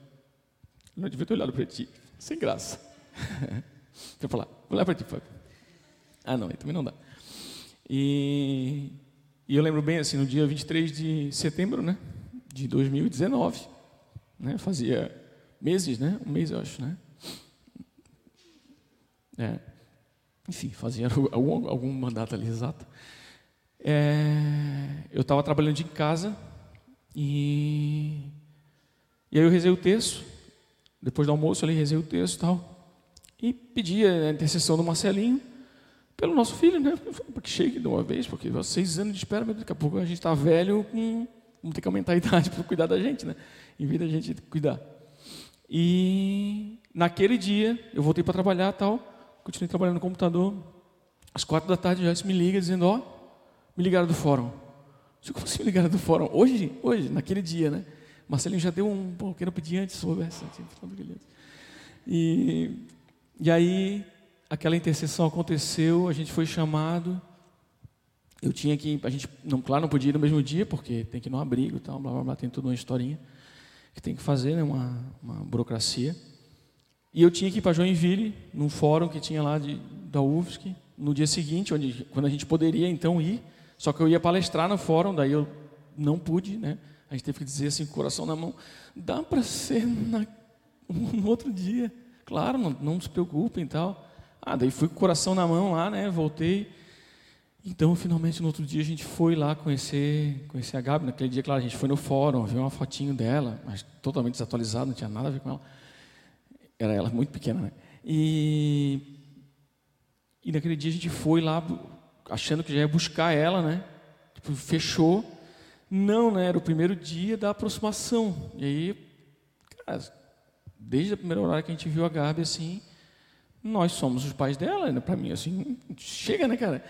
não devia ter olhado para ti, sem graça. eu falar, vou olhar para ti, Fábio. Ah, não, aí também não dá. E, e eu lembro bem, assim, no dia 23 de setembro, né, de 2019, né, fazia meses, né, um mês, eu acho, né. É, enfim, fazia algum, algum mandato ali exato. É, eu estava trabalhando de casa e, e aí eu rezei o texto, depois do almoço ali rezei o texto e tal, e pedi a intercessão do Marcelinho pelo nosso filho, né? Porque chegue de uma vez, porque seis anos de espera, mas daqui a pouco a gente está velho, com, vamos ter que aumentar a idade para cuidar da gente, né? Em vez da gente cuidar. E naquele dia eu voltei para trabalhar tal, continuei trabalhando no computador. Às quatro da tarde, já me liga dizendo, ó, me ligaram do fórum. Como assim me ligaram do fórum? Hoje, hoje, naquele dia, né? Marcelinho já deu um pequeno pedido antes sobre essa. E, e aí, aquela intercessão aconteceu, a gente foi chamado. Eu tinha que, a gente, não, claro, não podia ir no mesmo dia, porque tem que ir no abrigo tal, blá, blá, blá, tem toda uma historinha que tem que fazer, né, uma, uma burocracia. E eu tinha que ir para Joinville, num fórum que tinha lá de, da UFSC, no dia seguinte, onde, quando a gente poderia então ir, só que eu ia palestrar no fórum, daí eu não pude, né? A gente teve que dizer assim, com o coração na mão, dá para ser na, no outro dia. Claro, não, não se preocupem e tal. Ah, daí fui com o coração na mão lá, né? Voltei. Então, finalmente, no outro dia, a gente foi lá conhecer, conhecer a Gabi. Naquele dia, claro, a gente foi no fórum, viu uma fotinho dela, mas totalmente desatualizada, não tinha nada a ver com ela. Era ela muito pequena, né? E, e naquele dia a gente foi lá achando que já ia buscar ela, né? Tipo, fechou. Não, né? Era o primeiro dia da aproximação. E aí, cara, desde a primeira hora que a gente viu a Gabi, assim, nós somos os pais dela, né? para mim, assim, chega, né, cara?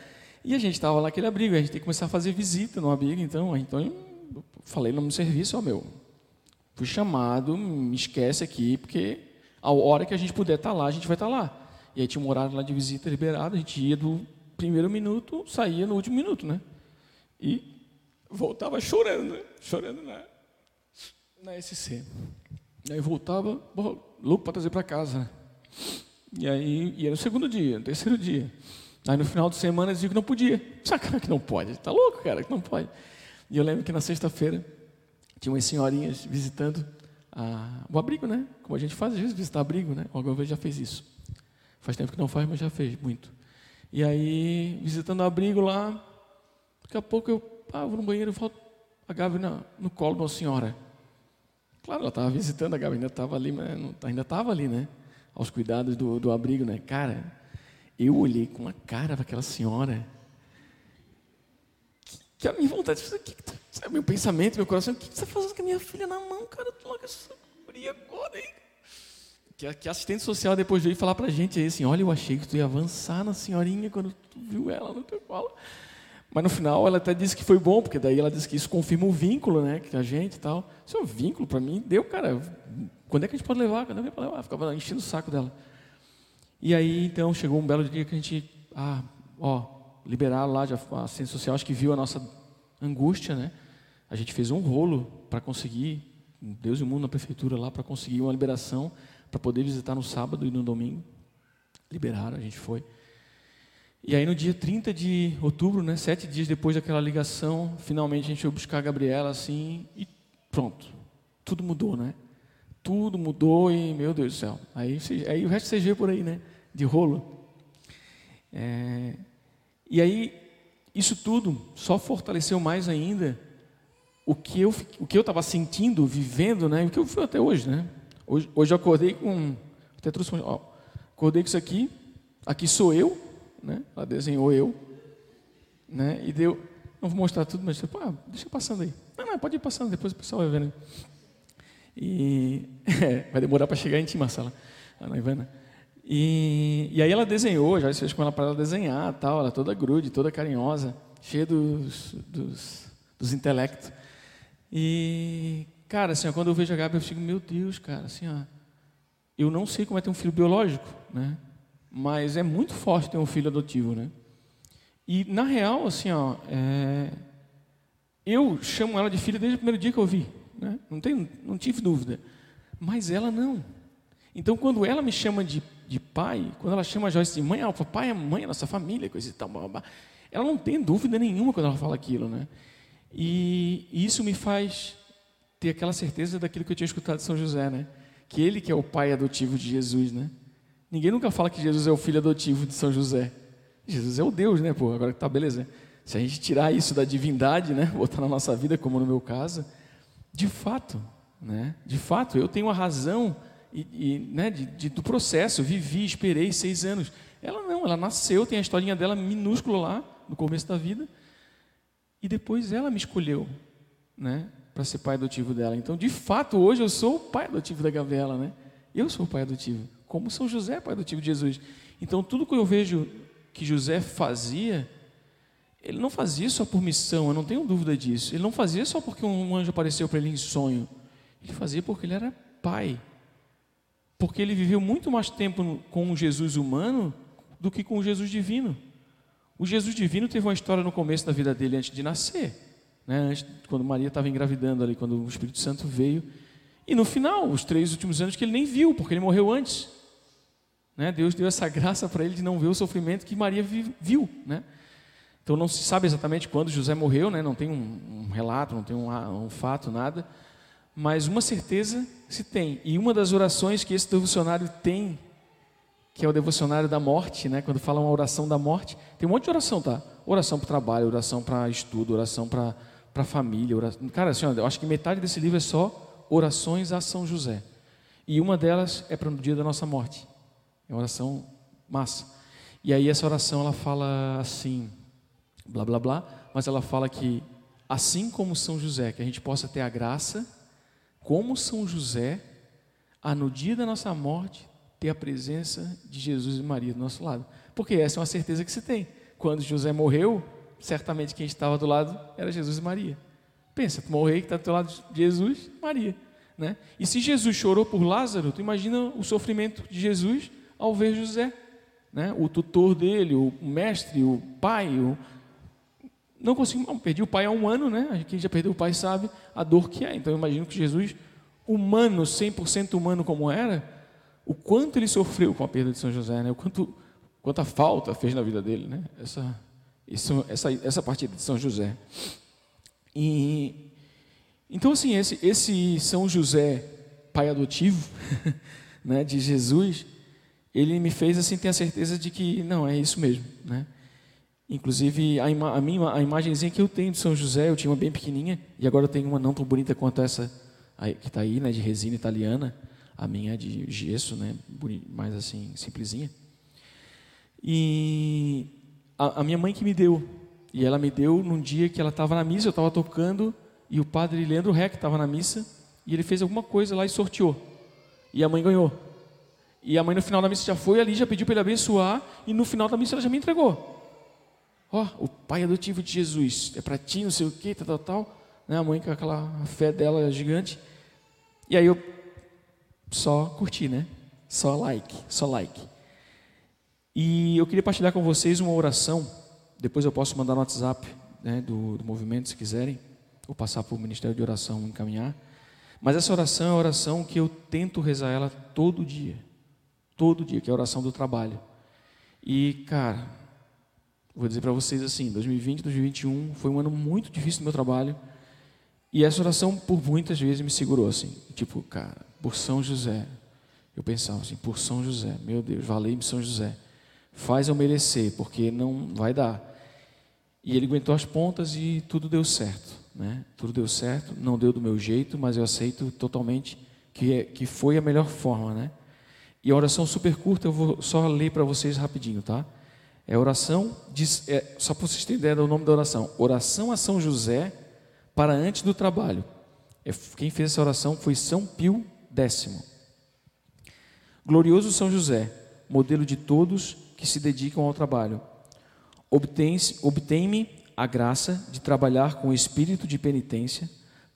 E a gente estava lá naquele abrigo, a gente tem que começar a fazer visita no abrigo, então, então eu falei no serviço, ó, meu, fui chamado, me esquece aqui, porque a hora que a gente puder estar tá lá, a gente vai estar tá lá. E aí tinha um horário lá de visita liberado, a gente ia do primeiro minuto, saía no último minuto, né? E voltava chorando, né? chorando na, na SC. E aí voltava, louco para trazer para casa. Né? E aí, e era o segundo dia, o terceiro dia. Aí no final de semana eles diziam que não podia. Sacana que não pode, tá louco, cara, que não pode. E eu lembro que na sexta-feira tinha umas senhorinhas visitando a, o abrigo, né? Como a gente faz às vezes, visitar abrigo, né? Alguma vez já fez isso. Faz tempo que não faz, mas já fez muito. E aí, visitando o abrigo lá, daqui a pouco eu ah, vou no banheiro e volto a Gabi no colo de uma senhora. Claro, ela estava visitando, a Gabi ainda estava ali, mas não, ainda estava ali, né? Aos cuidados do, do abrigo, né? Cara, eu olhei com uma cara para aquela senhora. Que, que a minha vontade, que, que, sabe, meu pensamento, meu coração, o que, você está fazendo com a minha filha na mão, cara? Tu larga essa guria agora, hein? Que, que assistente social depois veio falar para a gente aí assim, olha, eu achei que tu ia avançar na senhorinha quando tu viu ela no teu colo. Mas no final ela até disse que foi bom, porque daí ela disse que isso confirma o vínculo, né, que a gente e tal. Isso é um vínculo para mim. Deu, cara. Quando é que a gente pode levar? Quando é que pode levar? Ficava enchendo o saco dela. E aí, então, chegou um belo dia que a gente, ah, ó, liberaram lá, já, a assistente social acho que viu a nossa angústia, né? A gente fez um rolo para conseguir, Deus e o mundo na prefeitura lá, para conseguir uma liberação para poder visitar no sábado e no domingo. Liberaram, a gente foi. E aí no dia 30 de outubro, né, sete dias depois daquela ligação, finalmente a gente foi buscar a Gabriela assim e pronto. Tudo mudou, né? Tudo mudou e, meu Deus do céu. Aí, aí o resto você vê por aí, né? De rolo. É, e aí, isso tudo só fortaleceu mais ainda o que eu o que eu estava sentindo, vivendo, né? O que eu fui até hoje, né? Hoje, hoje eu acordei com. Até trouxe ó, acordei com isso aqui. Aqui sou eu, né? Ela desenhou eu, né? E deu. Não vou mostrar tudo, mas tipo, ah, deixa passando aí. Não, não, pode ir passando, depois o pessoal vai vendo. E é, vai demorar para chegar em ti, Marcela, a Ivana. E, e aí ela desenhou, já fez com ela para ela desenhar, tal, ela toda grude, toda carinhosa, cheia dos, dos, dos intelectos. E Cara, assim, ó, quando eu vejo a Gabi, eu fico, meu Deus, cara, assim, ó, eu não sei como é ter um filho biológico, né? Mas é muito forte ter um filho adotivo, né? E na real, assim, ó, é... eu chamo ela de filha desde o primeiro dia que eu vi. né? não, tenho, não tive dúvida. Mas ela não. Então, quando ela me chama de, de pai, quando ela chama a Joyce de mãe, ela fala, pai é mãe, é nossa família, coisa e tal. Blá, blá. Ela não tem dúvida nenhuma quando ela fala aquilo. Né? E, e isso me faz ter aquela certeza daquilo que eu tinha escutado de São José, né? que ele que é o pai adotivo de Jesus. Né? Ninguém nunca fala que Jesus é o filho adotivo de São José. Jesus é o Deus, né? Pô, agora que tá beleza. Se a gente tirar isso da divindade, né? Botar na nossa vida, como no meu caso, de fato, né? De fato, eu tenho a razão e, e né, de, de, do processo. Eu vivi, esperei seis anos. Ela não, ela nasceu, tem a historinha dela minúscula lá no começo da vida. E depois ela me escolheu, né? Para ser pai adotivo dela. Então, de fato, hoje eu sou o pai adotivo da Gabriela, né? Eu sou o pai adotivo, como São José, pai adotivo de Jesus. Então, tudo que eu vejo que José fazia, ele não fazia só por missão, eu não tenho dúvida disso. Ele não fazia só porque um anjo apareceu para ele em sonho. Ele fazia porque ele era pai. Porque ele viveu muito mais tempo com o Jesus humano do que com o Jesus divino. O Jesus divino teve uma história no começo da vida dele antes de nascer, né? antes, quando Maria estava engravidando ali, quando o Espírito Santo veio. E no final, os três últimos anos que ele nem viu, porque ele morreu antes. Né? Deus deu essa graça para ele de não ver o sofrimento que Maria viu. Né? Então não se sabe exatamente quando José morreu, né? não tem um, um relato, não tem um, um, fato, nada. Mas uma certeza se tem. E uma das orações que esse devocionário tem, que é o devocionário da morte, né? quando fala uma oração da morte, tem um monte de oração, tá? Oração para o trabalho, oração para estudo, oração para a família. Oração... Cara, assim, eu acho que metade desse livro é só orações a São José. E uma delas é para o dia da nossa morte. É uma oração massa. E aí essa oração ela fala assim, blá blá blá, mas ela fala que assim como São José, que a gente possa ter a graça, como São José, a no dia da nossa morte ter a presença de Jesus e Maria do nosso lado. Porque essa é uma certeza que se tem. Quando José morreu, certamente quem estava do lado era Jesus e Maria. Pensa, tu morreu que está do teu lado Jesus, Maria. Né? E se Jesus chorou por Lázaro, tu imagina o sofrimento de Jesus ao ver José, né? o tutor dele, o mestre, o pai. O... Não consegui, não, perdi o pai há um ano, né? Quem já perdeu o pai sabe a dor que é. Então eu imagino que Jesus, humano, 100% humano como era, o quanto ele sofreu com a perda de São José, né? o quanto, quanta falta fez na vida dele, né? essa, isso, essa, essa partida de São José. E, então, assim, esse, esse São José, pai adotivo né, de Jesus, ele me fez assim ter a certeza de que não é isso mesmo, né? Inclusive a, ima, a minha a imagenzinha que eu tenho de São José, eu tinha uma bem pequenininha e agora eu tenho uma não tão bonita quanto essa aí, que está aí, né, de resina italiana. A minha é de gesso, né, mais assim simplesinha. E a, a minha mãe que me deu e ela me deu num dia que ela estava na missa, eu estava tocando e o padre Leandro Reck estava na missa e ele fez alguma coisa lá e sorteou e a mãe ganhou. E a mãe no final da missa já foi ali, já pediu para ele abençoar, e no final da missa ela já me entregou. Ó, oh, o pai adotivo de Jesus, é para ti, não sei o que, tal, tal, tal. Né? A mãe com aquela fé dela gigante. E aí eu só curti, né? Só like, só like. E eu queria partilhar com vocês uma oração, depois eu posso mandar no WhatsApp né, do, do movimento, se quiserem, ou passar para o Ministério de Oração encaminhar. Mas essa oração é a oração que eu tento rezar ela todo dia todo dia, que é a oração do trabalho. E, cara, vou dizer para vocês assim, 2020, 2021 foi um ano muito difícil no meu trabalho. E essa oração por muitas vezes me segurou assim, tipo, cara, por São José. Eu pensava assim, por São José, meu Deus, valei-me São José. Faz eu merecer, porque não vai dar. E ele aguentou as pontas e tudo deu certo, né? Tudo deu certo, não deu do meu jeito, mas eu aceito totalmente que, é, que foi a melhor forma, né? E a oração super curta, eu vou só ler para vocês rapidinho, tá? É oração, de, é, só para vocês terem ideia do nome da oração: Oração a São José para antes do trabalho. É, quem fez essa oração foi São Pio X. Glorioso São José, modelo de todos que se dedicam ao trabalho, obtém-me a graça de trabalhar com espírito de penitência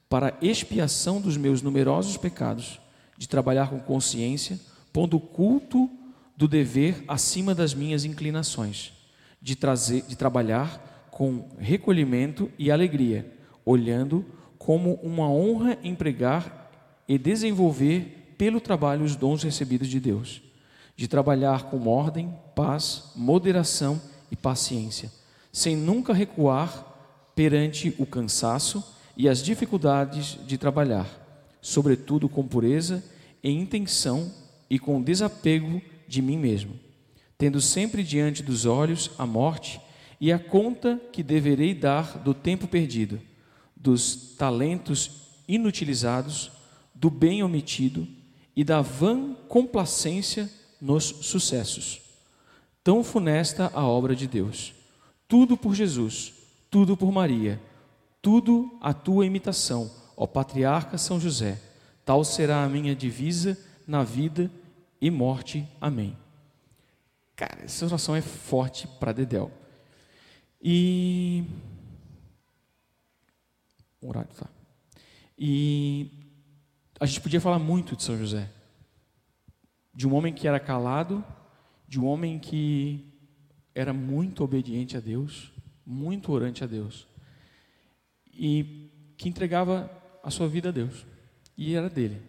para expiação dos meus numerosos pecados, de trabalhar com consciência pondo o culto do dever acima das minhas inclinações, de, trazer, de trabalhar com recolhimento e alegria, olhando como uma honra empregar e desenvolver pelo trabalho os dons recebidos de Deus, de trabalhar com ordem, paz, moderação e paciência, sem nunca recuar perante o cansaço e as dificuldades de trabalhar, sobretudo com pureza e intenção e com desapego de mim mesmo, tendo sempre diante dos olhos a morte e a conta que deverei dar do tempo perdido, dos talentos inutilizados, do bem omitido e da vã complacência nos sucessos. Tão funesta a obra de Deus. Tudo por Jesus, tudo por Maria, tudo a tua imitação, ó patriarca São José. Tal será a minha divisa na vida e morte. Amém. Cara, essa oração é forte para Dedel. E. Horário, tá. E a gente podia falar muito de São José. De um homem que era calado, de um homem que era muito obediente a Deus, muito orante a Deus. E que entregava a sua vida a Deus. E era dele.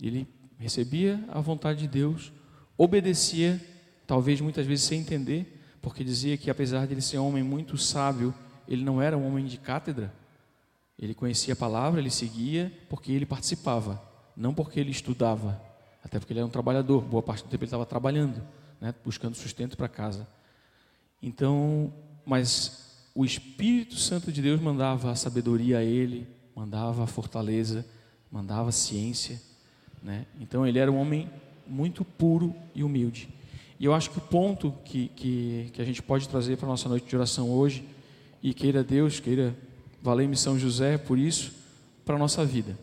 Ele recebia a vontade de Deus, obedecia, talvez muitas vezes sem entender, porque dizia que apesar de ele ser um homem muito sábio, ele não era um homem de cátedra. Ele conhecia a palavra, ele seguia porque ele participava, não porque ele estudava, até porque ele era um trabalhador, boa parte do tempo ele estava trabalhando, né, buscando sustento para casa. Então, mas o Espírito Santo de Deus mandava a sabedoria a ele, mandava a fortaleza, mandava a ciência, né? Então ele era um homem muito puro e humilde. E eu acho que o ponto que, que, que a gente pode trazer para a nossa noite de oração hoje, e queira Deus, queira valer São José por isso, para a nossa vida,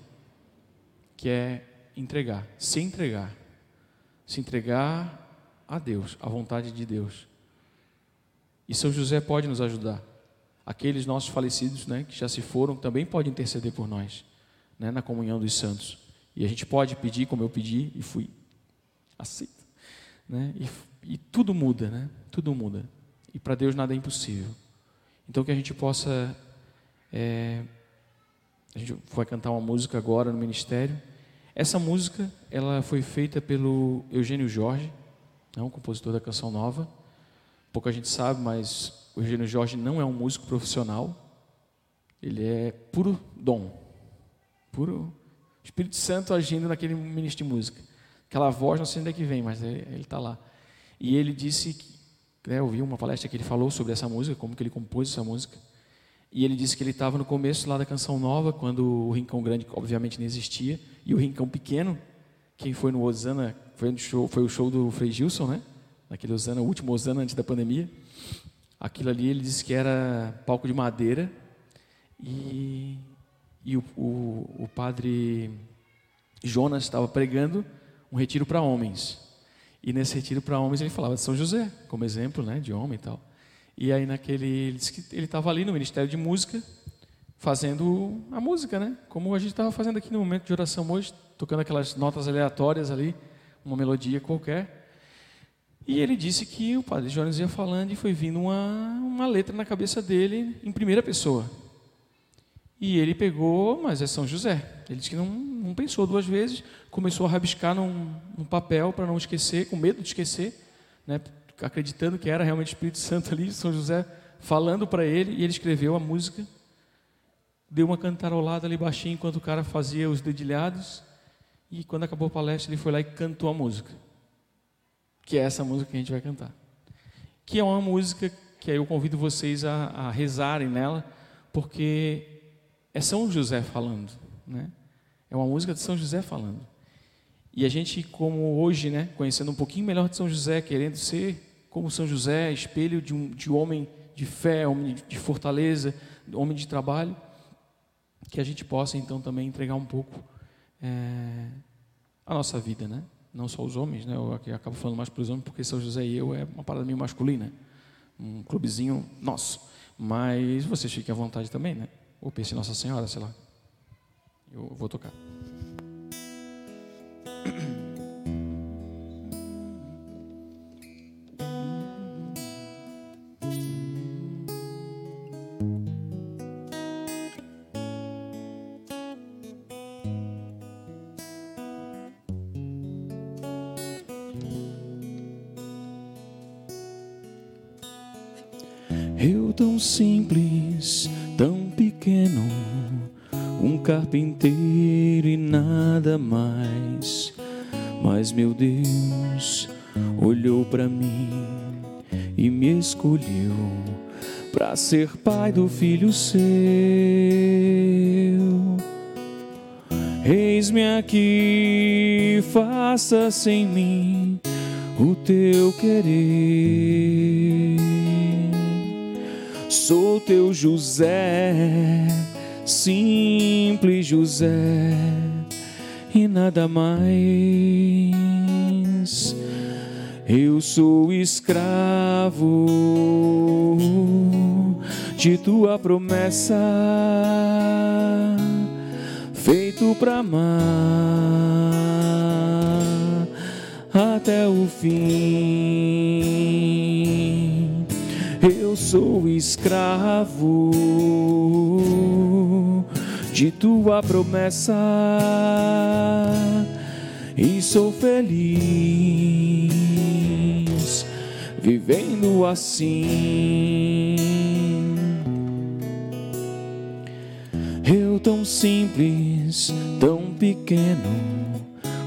que é entregar, se entregar, se entregar a Deus, à vontade de Deus. E São José pode nos ajudar. Aqueles nossos falecidos, né, que já se foram, também podem interceder por nós, né, na comunhão dos santos. E a gente pode pedir como eu pedi e fui aceito. Né? E, e tudo muda, né? Tudo muda. E para Deus nada é impossível. Então que a gente possa. É, a gente vai cantar uma música agora no ministério. Essa música ela foi feita pelo Eugênio Jorge, é um compositor da canção nova. Pouca gente sabe, mas o Eugênio Jorge não é um músico profissional. Ele é puro dom, puro Espírito Santo agindo naquele ministro de música. Aquela voz, não sei onde é que vem, mas ele está lá. E ele disse, que, né, eu vi uma palestra que ele falou sobre essa música, como que ele compôs essa música. E ele disse que ele estava no começo lá da Canção Nova, quando o Rincão Grande, obviamente, não existia, e o Rincão Pequeno, quem foi no Osana, foi, no show, foi o show do Frei Gilson, né? Naquele Osana, o último Osana antes da pandemia. Aquilo ali ele disse que era palco de madeira e e o, o, o padre Jonas estava pregando um retiro para homens. E nesse retiro para homens ele falava de São José, como exemplo né, de homem e tal. E aí naquele, ele disse que ele estava ali no Ministério de Música, fazendo a música, né? Como a gente estava fazendo aqui no momento de oração hoje, tocando aquelas notas aleatórias ali, uma melodia qualquer. E ele disse que o padre Jonas ia falando e foi vindo uma, uma letra na cabeça dele em primeira pessoa. E ele pegou, mas é São José. Ele disse que não, não pensou duas vezes, começou a rabiscar num, num papel para não esquecer, com medo de esquecer, né, acreditando que era realmente o Espírito Santo ali, São José falando para ele, e ele escreveu a música, deu uma cantarolada ali baixinho enquanto o cara fazia os dedilhados, e quando acabou a palestra ele foi lá e cantou a música, que é essa música que a gente vai cantar. Que é uma música que aí eu convido vocês a, a rezarem nela, porque é São José falando, né? É uma música de São José falando. E a gente, como hoje, né, conhecendo um pouquinho melhor de São José, querendo ser como São José, espelho de um de homem de fé, homem de fortaleza, homem de trabalho, que a gente possa então também entregar um pouco é, a nossa vida, né? Não só os homens, né? Eu acabo falando mais para os homens porque São José e eu é uma parada meio masculina, um clubezinho nosso. Mas vocês fiquem à vontade também, né? Ou pense em Nossa Senhora, sei lá. Eu vou tocar. Eu tão simples tão pequeno, um carpinteiro e nada mais. Mas meu Deus olhou para mim e me escolheu para ser pai do filho seu. Eis-me aqui, faça-se em mim o teu querer. Sou teu José, simples José, e nada mais. Eu sou escravo de tua promessa, feito para amar até o fim. Eu sou escravo de tua promessa e sou feliz vivendo assim. Eu tão simples, tão pequeno,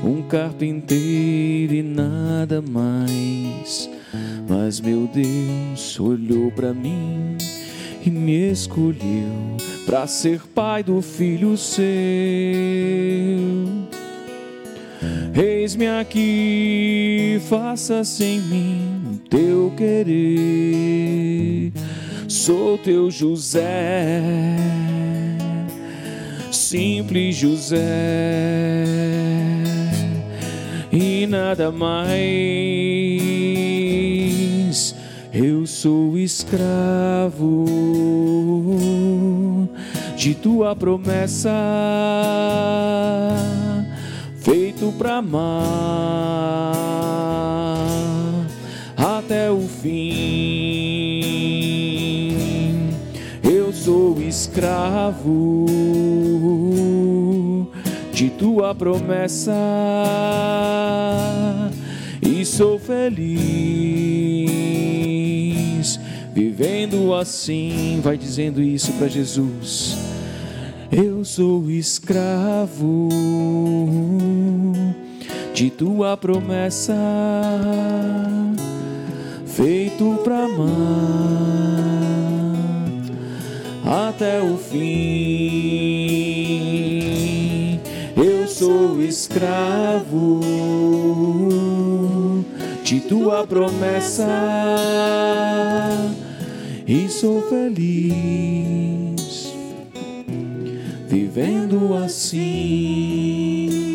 um carpinteiro e nada mais. Mas meu Deus olhou para mim e me escolheu para ser pai do filho seu. Eis-me aqui, faça-se em mim teu querer. Sou teu José, simples José, e nada mais. Eu sou escravo de tua promessa feito para amar até o fim. Eu sou escravo de tua promessa e sou feliz vivendo assim. Vai dizendo isso para Jesus. Eu sou escravo de tua promessa, feito para amar até o fim. Eu sou escravo de tua promessa e sou feliz vivendo assim.